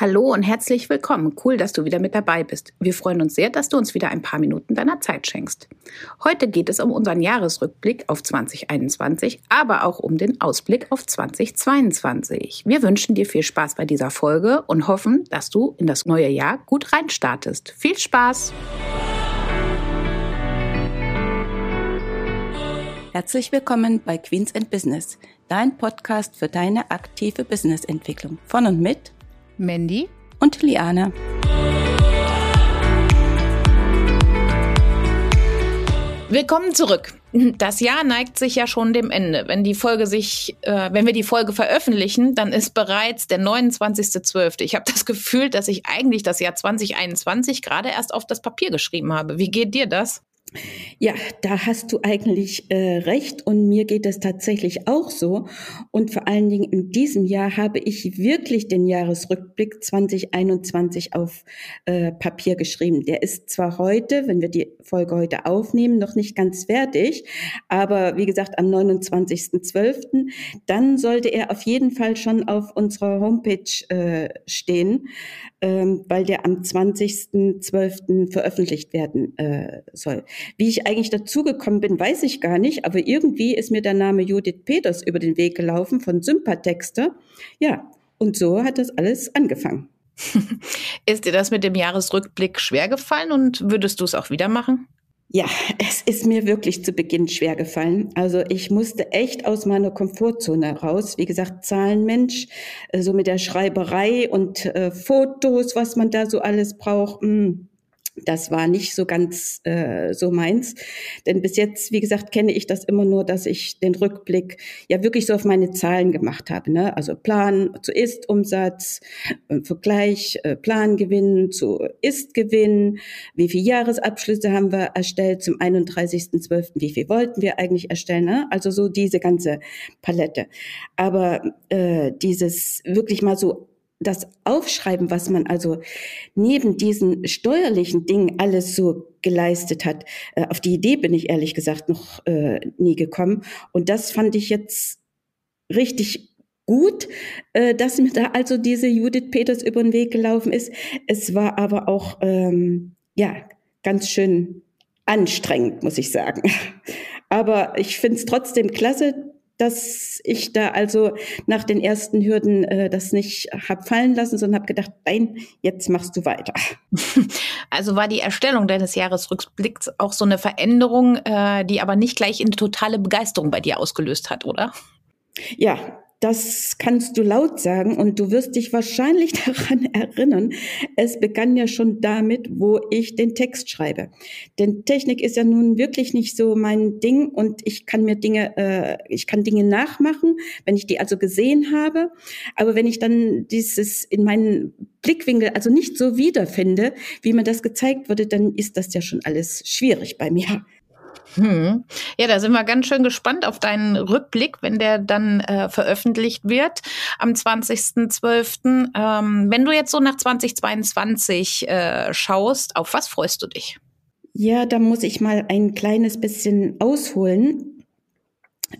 Hallo und herzlich willkommen. Cool, dass du wieder mit dabei bist. Wir freuen uns sehr, dass du uns wieder ein paar Minuten deiner Zeit schenkst. Heute geht es um unseren Jahresrückblick auf 2021, aber auch um den Ausblick auf 2022. Wir wünschen dir viel Spaß bei dieser Folge und hoffen, dass du in das neue Jahr gut reinstartest. Viel Spaß! Herzlich willkommen bei Queens and Business, dein Podcast für deine aktive Businessentwicklung. Von und mit Mandy und Liane. Willkommen zurück. Das Jahr neigt sich ja schon dem Ende. Wenn die Folge sich, äh, wenn wir die Folge veröffentlichen, dann ist bereits der 29.12. Ich habe das Gefühl, dass ich eigentlich das Jahr 2021 gerade erst auf das Papier geschrieben habe. Wie geht dir das? Ja, da hast du eigentlich äh, recht und mir geht es tatsächlich auch so. Und vor allen Dingen in diesem Jahr habe ich wirklich den Jahresrückblick 2021 auf äh, Papier geschrieben. Der ist zwar heute, wenn wir die Folge heute aufnehmen, noch nicht ganz fertig, aber wie gesagt am 29.12. Dann sollte er auf jeden Fall schon auf unserer Homepage äh, stehen, ähm, weil der am 20.12. veröffentlicht werden äh, soll. Wie ich eigentlich dazugekommen bin, weiß ich gar nicht, aber irgendwie ist mir der Name Judith Peters über den Weg gelaufen von Sympatexter. Ja, und so hat das alles angefangen. ist dir das mit dem Jahresrückblick schwer gefallen und würdest du es auch wieder machen? Ja, es ist mir wirklich zu Beginn schwer gefallen. Also ich musste echt aus meiner Komfortzone raus. Wie gesagt, Zahlenmensch, äh, so mit der Schreiberei und äh, Fotos, was man da so alles braucht. Mh hm, das war nicht so ganz äh, so meins. Denn bis jetzt, wie gesagt, kenne ich das immer nur, dass ich den Rückblick ja wirklich so auf meine Zahlen gemacht habe. Ne? Also Plan zu Ist-Umsatz, äh, Vergleich äh, Plangewinn zu Ist-Gewinn, wie viele Jahresabschlüsse haben wir erstellt zum 31.12., wie viel wollten wir eigentlich erstellen. Ne? Also so diese ganze Palette. Aber äh, dieses wirklich mal so das Aufschreiben, was man also neben diesen steuerlichen Dingen alles so geleistet hat, äh, auf die Idee bin ich ehrlich gesagt noch äh, nie gekommen. Und das fand ich jetzt richtig gut, äh, dass mir da also diese Judith Peters über den Weg gelaufen ist. Es war aber auch ähm, ja ganz schön anstrengend, muss ich sagen. Aber ich finde es trotzdem klasse, dass ich da also nach den ersten Hürden äh, das nicht hab fallen lassen, sondern habe gedacht, nein, jetzt machst du weiter. Also war die Erstellung deines Jahresrückblicks auch so eine Veränderung, äh, die aber nicht gleich in totale Begeisterung bei dir ausgelöst hat, oder? Ja, das kannst du laut sagen und du wirst dich wahrscheinlich daran erinnern. Es begann ja schon damit, wo ich den Text schreibe. Denn Technik ist ja nun wirklich nicht so mein Ding und ich kann mir Dinge, äh, ich kann Dinge nachmachen, wenn ich die also gesehen habe. Aber wenn ich dann dieses in meinen Blickwinkel also nicht so wiederfinde, wie mir das gezeigt wurde, dann ist das ja schon alles schwierig bei mir. Hm. Ja, da sind wir ganz schön gespannt auf deinen Rückblick, wenn der dann äh, veröffentlicht wird am 20.12. Ähm, wenn du jetzt so nach 2022 äh, schaust, auf was freust du dich? Ja, da muss ich mal ein kleines bisschen ausholen.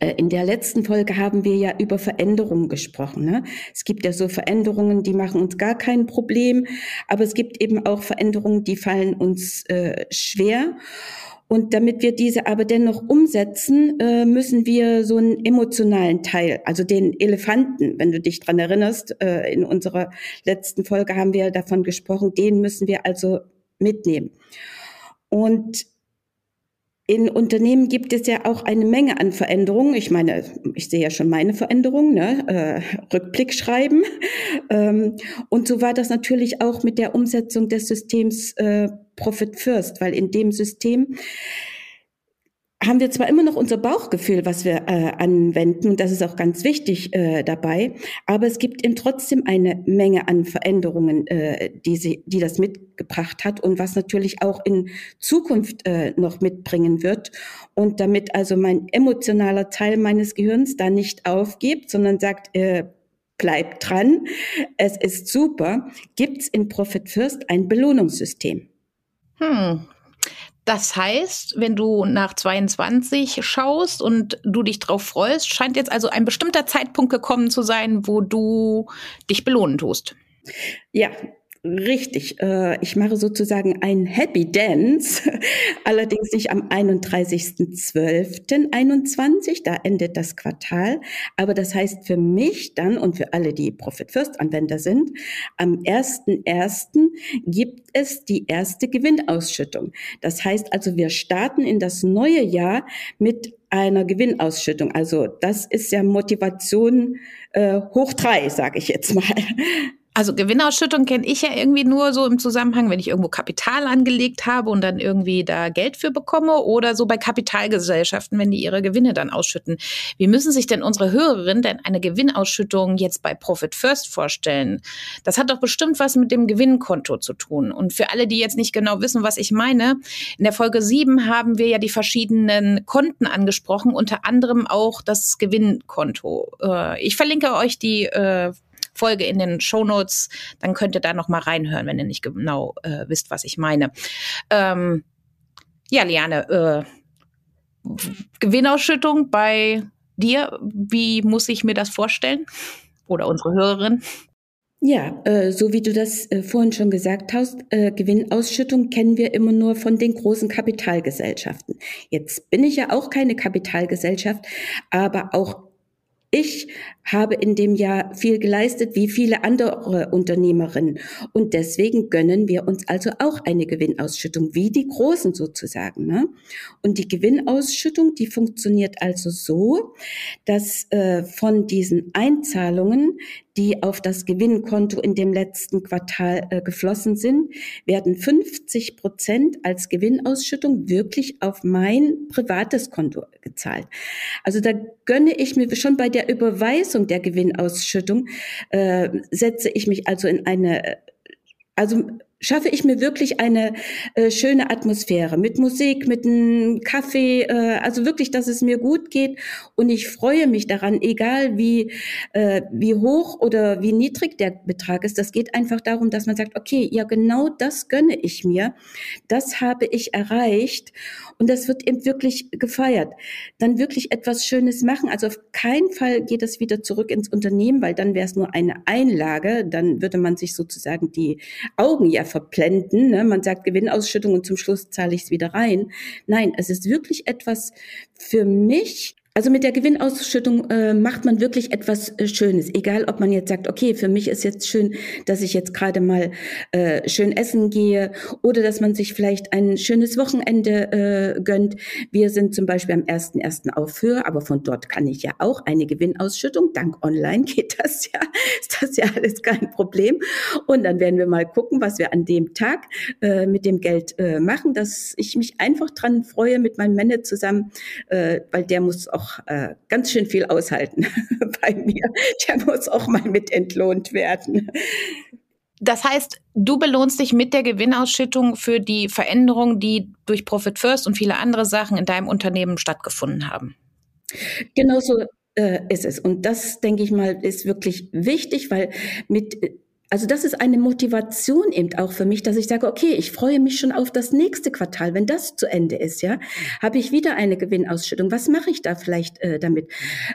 Äh, in der letzten Folge haben wir ja über Veränderungen gesprochen. Ne? Es gibt ja so Veränderungen, die machen uns gar kein Problem, aber es gibt eben auch Veränderungen, die fallen uns äh, schwer. Und damit wir diese aber dennoch umsetzen, äh, müssen wir so einen emotionalen Teil, also den Elefanten, wenn du dich dran erinnerst, äh, in unserer letzten Folge haben wir davon gesprochen, den müssen wir also mitnehmen. Und in Unternehmen gibt es ja auch eine Menge an Veränderungen. Ich meine, ich sehe ja schon meine Veränderungen, ne? äh, Rückblick schreiben. Ähm, und so war das natürlich auch mit der Umsetzung des Systems äh, Profit First, weil in dem System haben wir zwar immer noch unser Bauchgefühl, was wir äh, anwenden, und das ist auch ganz wichtig äh, dabei, aber es gibt eben trotzdem eine Menge an Veränderungen, äh, die, sie, die das mitgebracht hat und was natürlich auch in Zukunft äh, noch mitbringen wird. Und damit also mein emotionaler Teil meines Gehirns da nicht aufgibt, sondern sagt, äh, bleibt dran, es ist super, gibt's in Profit First ein Belohnungssystem. Hm, das heißt, wenn du nach 22 schaust und du dich drauf freust, scheint jetzt also ein bestimmter Zeitpunkt gekommen zu sein, wo du dich belohnen tust. Ja, Richtig. Äh, ich mache sozusagen ein Happy Dance, allerdings nicht am 31.12.21, da endet das Quartal. Aber das heißt für mich dann und für alle, die Profit First Anwender sind, am 1.1. gibt es die erste Gewinnausschüttung. Das heißt also, wir starten in das neue Jahr mit einer Gewinnausschüttung. Also das ist ja Motivation äh, hoch drei, sage ich jetzt mal. Also Gewinnausschüttung kenne ich ja irgendwie nur so im Zusammenhang, wenn ich irgendwo Kapital angelegt habe und dann irgendwie da Geld für bekomme oder so bei Kapitalgesellschaften, wenn die ihre Gewinne dann ausschütten. Wie müssen sich denn unsere Hörerinnen denn eine Gewinnausschüttung jetzt bei Profit First vorstellen? Das hat doch bestimmt was mit dem Gewinnkonto zu tun. Und für alle, die jetzt nicht genau wissen, was ich meine, in der Folge 7 haben wir ja die verschiedenen Konten angesprochen, unter anderem auch das Gewinnkonto. Äh, ich verlinke euch die äh, Folge in den Show Notes. Dann könnt ihr da noch mal reinhören, wenn ihr nicht genau äh, wisst, was ich meine. Ähm, ja, Liane, äh, Gewinnausschüttung bei dir, wie muss ich mir das vorstellen? Oder unsere Hörerin? Ja, äh, so wie du das äh, vorhin schon gesagt hast, äh, Gewinnausschüttung kennen wir immer nur von den großen Kapitalgesellschaften. Jetzt bin ich ja auch keine Kapitalgesellschaft, aber auch ich habe in dem Jahr viel geleistet, wie viele andere Unternehmerinnen. Und deswegen gönnen wir uns also auch eine Gewinnausschüttung, wie die Großen sozusagen. Ne? Und die Gewinnausschüttung, die funktioniert also so, dass äh, von diesen Einzahlungen die auf das Gewinnkonto in dem letzten Quartal äh, geflossen sind, werden 50 Prozent als Gewinnausschüttung wirklich auf mein privates Konto gezahlt. Also da gönne ich mir schon bei der Überweisung der Gewinnausschüttung, äh, setze ich mich also in eine also schaffe ich mir wirklich eine äh, schöne Atmosphäre mit Musik, mit einem Kaffee, äh, also wirklich, dass es mir gut geht und ich freue mich daran, egal wie äh, wie hoch oder wie niedrig der Betrag ist. Das geht einfach darum, dass man sagt, okay, ja genau das gönne ich mir, das habe ich erreicht und das wird eben wirklich gefeiert. Dann wirklich etwas Schönes machen. Also auf keinen Fall geht es wieder zurück ins Unternehmen, weil dann wäre es nur eine Einlage, dann würde man sich sozusagen die Augen ja verblenden. Ne? Man sagt Gewinnausschüttung und zum Schluss zahle ich es wieder rein. Nein, es ist wirklich etwas für mich, also mit der Gewinnausschüttung äh, macht man wirklich etwas äh, Schönes. Egal, ob man jetzt sagt, okay, für mich ist jetzt schön, dass ich jetzt gerade mal äh, schön essen gehe oder dass man sich vielleicht ein schönes Wochenende äh, gönnt. Wir sind zum Beispiel am 1.1. auf Höhe, aber von dort kann ich ja auch eine Gewinnausschüttung. Dank online geht das ja, ist das ja alles kein Problem. Und dann werden wir mal gucken, was wir an dem Tag äh, mit dem Geld äh, machen, dass ich mich einfach dran freue mit meinem Männer zusammen, äh, weil der muss auch auch äh, ganz schön viel aushalten bei mir. Der muss auch mal mit entlohnt werden. Das heißt, du belohnst dich mit der Gewinnausschüttung für die Veränderungen, die durch Profit First und viele andere Sachen in deinem Unternehmen stattgefunden haben. Genau so äh, ist es. Und das, denke ich mal, ist wirklich wichtig, weil mit also das ist eine Motivation eben auch für mich, dass ich sage, okay, ich freue mich schon auf das nächste Quartal. Wenn das zu Ende ist, ja, habe ich wieder eine Gewinnausschüttung. Was mache ich da vielleicht äh, damit?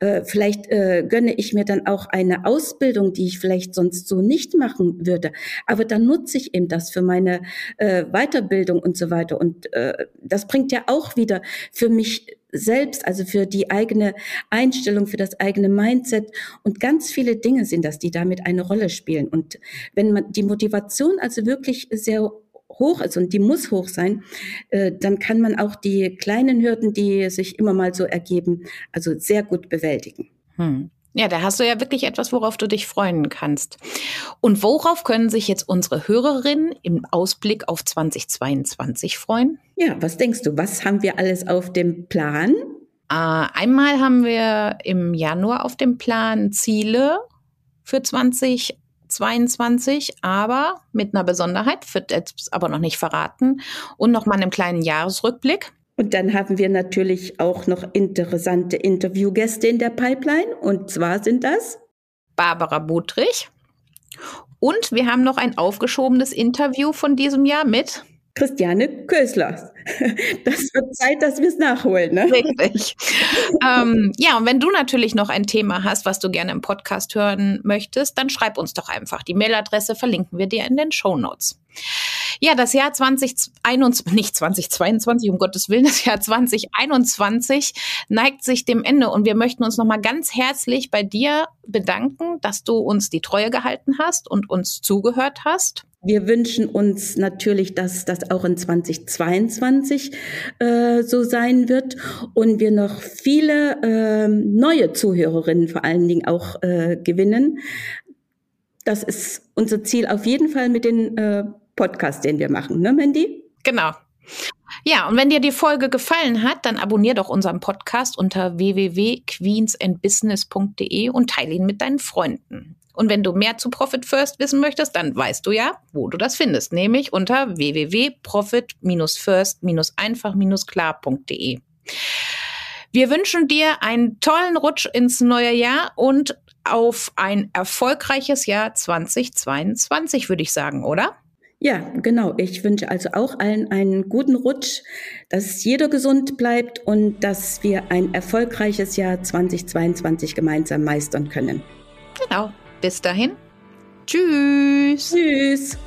Äh, vielleicht äh, gönne ich mir dann auch eine Ausbildung, die ich vielleicht sonst so nicht machen würde. Aber dann nutze ich eben das für meine äh, Weiterbildung und so weiter. Und äh, das bringt ja auch wieder für mich selbst, also für die eigene Einstellung, für das eigene Mindset und ganz viele Dinge sind das, die damit eine Rolle spielen. Und wenn man die Motivation also wirklich sehr hoch ist und die muss hoch sein, äh, dann kann man auch die kleinen Hürden, die sich immer mal so ergeben, also sehr gut bewältigen. Hm. Ja, da hast du ja wirklich etwas, worauf du dich freuen kannst. Und worauf können sich jetzt unsere Hörerinnen im Ausblick auf 2022 freuen? Ja, was denkst du? Was haben wir alles auf dem Plan? Äh, einmal haben wir im Januar auf dem Plan Ziele für 2022, aber mit einer Besonderheit, wird jetzt aber noch nicht verraten, und nochmal einem kleinen Jahresrückblick. Und dann haben wir natürlich auch noch interessante Interviewgäste in der Pipeline. Und zwar sind das Barbara Butrich. Und wir haben noch ein aufgeschobenes Interview von diesem Jahr mit Christiane Kösler. Das wird Zeit, dass wir es nachholen. Ne? Richtig. ähm, ja, und wenn du natürlich noch ein Thema hast, was du gerne im Podcast hören möchtest, dann schreib uns doch einfach. Die Mailadresse verlinken wir dir in den Show Notes. Ja, das Jahr 2021, nicht 2022, um Gottes Willen, das Jahr 2021 neigt sich dem Ende und wir möchten uns nochmal ganz herzlich bei dir bedanken, dass du uns die Treue gehalten hast und uns zugehört hast. Wir wünschen uns natürlich, dass das auch in 2022 äh, so sein wird und wir noch viele äh, neue Zuhörerinnen vor allen Dingen auch äh, gewinnen. Das ist unser Ziel auf jeden Fall mit den Podcasts, den wir machen, ne, Mandy? Genau. Ja, und wenn dir die Folge gefallen hat, dann abonnier doch unseren Podcast unter www.queensandbusiness.de und teile ihn mit deinen Freunden. Und wenn du mehr zu Profit First wissen möchtest, dann weißt du ja, wo du das findest, nämlich unter www.profit-first-einfach-klar.de. Wir wünschen dir einen tollen Rutsch ins neue Jahr und auf ein erfolgreiches Jahr 2022, würde ich sagen, oder? Ja, genau. Ich wünsche also auch allen einen guten Rutsch, dass jeder gesund bleibt und dass wir ein erfolgreiches Jahr 2022 gemeinsam meistern können. Genau. Bis dahin. Tschüss. Tschüss.